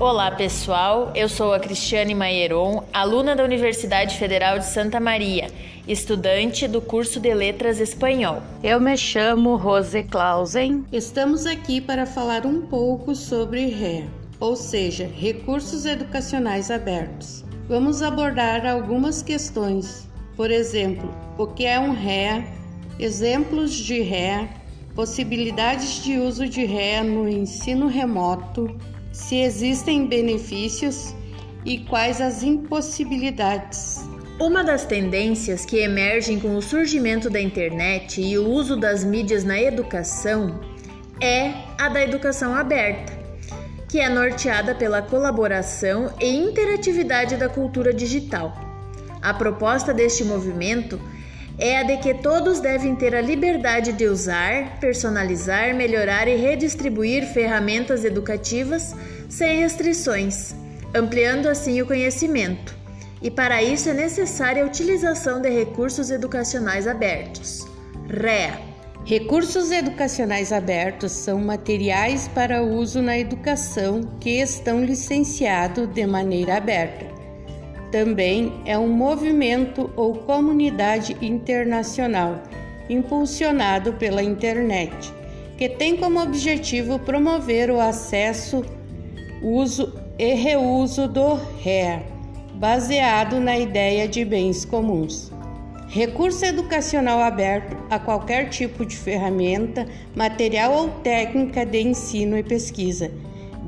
Olá pessoal, eu sou a Cristiane Maieron, aluna da Universidade Federal de Santa Maria, estudante do curso de Letras Espanhol. Eu me chamo Rose Clausen. Estamos aqui para falar um pouco sobre REA, ou seja, Recursos Educacionais Abertos. Vamos abordar algumas questões, por exemplo, o que é um REA, exemplos de REA, possibilidades de uso de REA no ensino remoto, se existem benefícios e quais as impossibilidades. Uma das tendências que emergem com o surgimento da internet e o uso das mídias na educação é a da educação aberta, que é norteada pela colaboração e interatividade da cultura digital. A proposta deste movimento é a de que todos devem ter a liberdade de usar, personalizar, melhorar e redistribuir ferramentas educativas sem restrições, ampliando assim o conhecimento. E para isso é necessária a utilização de recursos educacionais abertos. REA. Recursos educacionais abertos são materiais para uso na educação que estão licenciados de maneira aberta também é um movimento ou comunidade internacional impulsionado pela internet, que tem como objetivo promover o acesso, uso e reuso do REA, baseado na ideia de bens comuns. Recurso educacional aberto a qualquer tipo de ferramenta, material ou técnica de ensino e pesquisa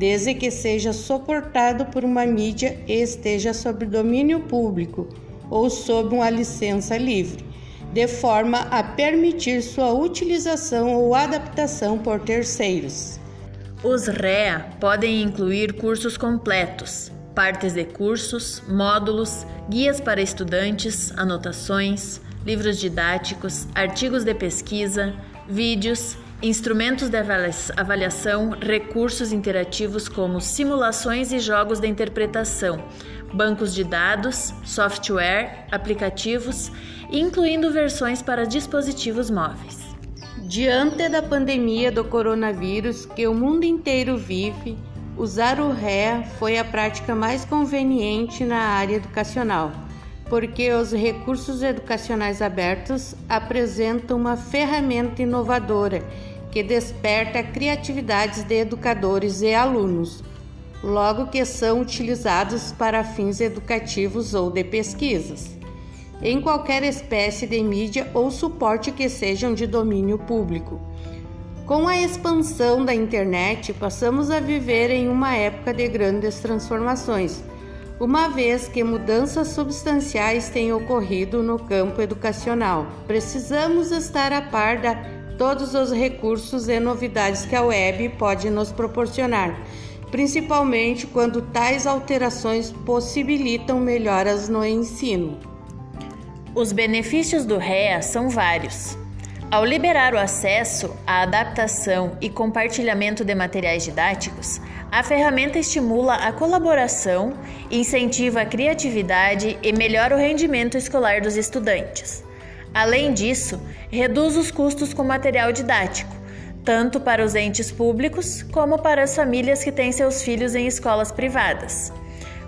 desde que seja suportado por uma mídia e esteja sob domínio público ou sob uma licença livre, de forma a permitir sua utilização ou adaptação por terceiros. Os REA podem incluir cursos completos, partes de cursos, módulos, guias para estudantes, anotações, livros didáticos, artigos de pesquisa, vídeos, instrumentos de avaliação, recursos interativos como simulações e jogos de interpretação, bancos de dados, software, aplicativos, incluindo versões para dispositivos móveis. Diante da pandemia do coronavírus que o mundo inteiro vive, usar o REA foi a prática mais conveniente na área educacional, porque os recursos educacionais abertos apresentam uma ferramenta inovadora que desperta criatividades de educadores e alunos, logo que são utilizados para fins educativos ou de pesquisas, em qualquer espécie de mídia ou suporte que sejam de domínio público. Com a expansão da internet, passamos a viver em uma época de grandes transformações, uma vez que mudanças substanciais têm ocorrido no campo educacional. Precisamos estar a par da todos os recursos e novidades que a web pode nos proporcionar, principalmente quando tais alterações possibilitam melhoras no ensino. Os benefícios do REA são vários. Ao liberar o acesso, a adaptação e compartilhamento de materiais didáticos, a ferramenta estimula a colaboração, incentiva a criatividade e melhora o rendimento escolar dos estudantes. Além disso, reduz os custos com material didático, tanto para os entes públicos como para as famílias que têm seus filhos em escolas privadas.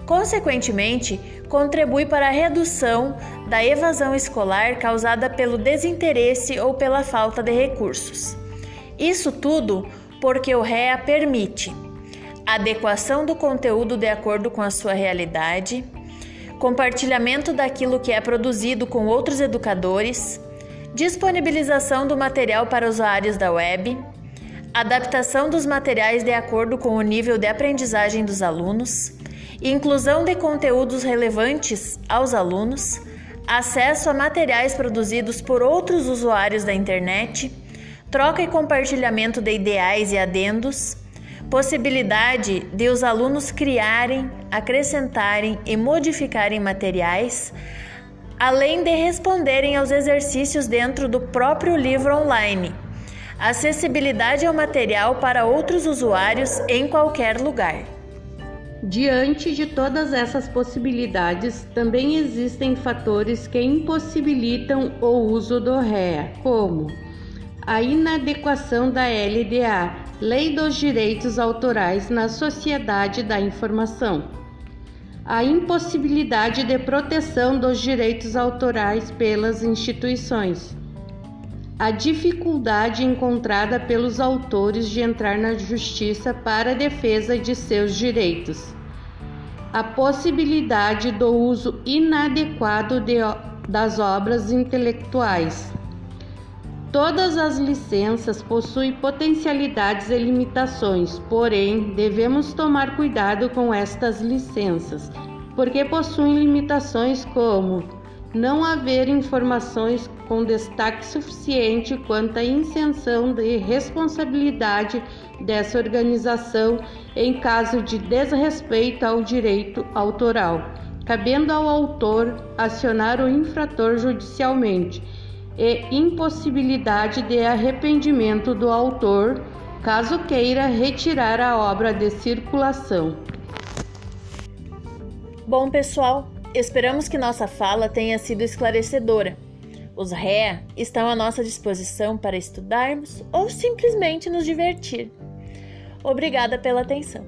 Consequentemente, contribui para a redução da evasão escolar causada pelo desinteresse ou pela falta de recursos. Isso tudo porque o REA permite adequação do conteúdo de acordo com a sua realidade, compartilhamento daquilo que é produzido com outros educadores, disponibilização do material para usuários da web, adaptação dos materiais de acordo com o nível de aprendizagem dos alunos, inclusão de conteúdos relevantes aos alunos, acesso a materiais produzidos por outros usuários da internet, troca e compartilhamento de ideais e adendos possibilidade de os alunos criarem, acrescentarem e modificarem materiais, além de responderem aos exercícios dentro do próprio livro online. Acessibilidade ao material para outros usuários em qualquer lugar. Diante de todas essas possibilidades, também existem fatores que impossibilitam o uso do REA, como a inadequação da LDA Lei dos Direitos Autorais na Sociedade da Informação. A impossibilidade de proteção dos direitos autorais pelas instituições. A dificuldade encontrada pelos autores de entrar na justiça para a defesa de seus direitos. A possibilidade do uso inadequado de, das obras intelectuais Todas as licenças possuem potencialidades e limitações, porém, devemos tomar cuidado com estas licenças, porque possuem limitações como não haver informações com destaque suficiente quanto à isenção de responsabilidade dessa organização em caso de desrespeito ao direito autoral, cabendo ao autor acionar o infrator judicialmente e impossibilidade de arrependimento do autor, caso queira retirar a obra de circulação. Bom, pessoal, esperamos que nossa fala tenha sido esclarecedora. Os REA estão à nossa disposição para estudarmos ou simplesmente nos divertir. Obrigada pela atenção.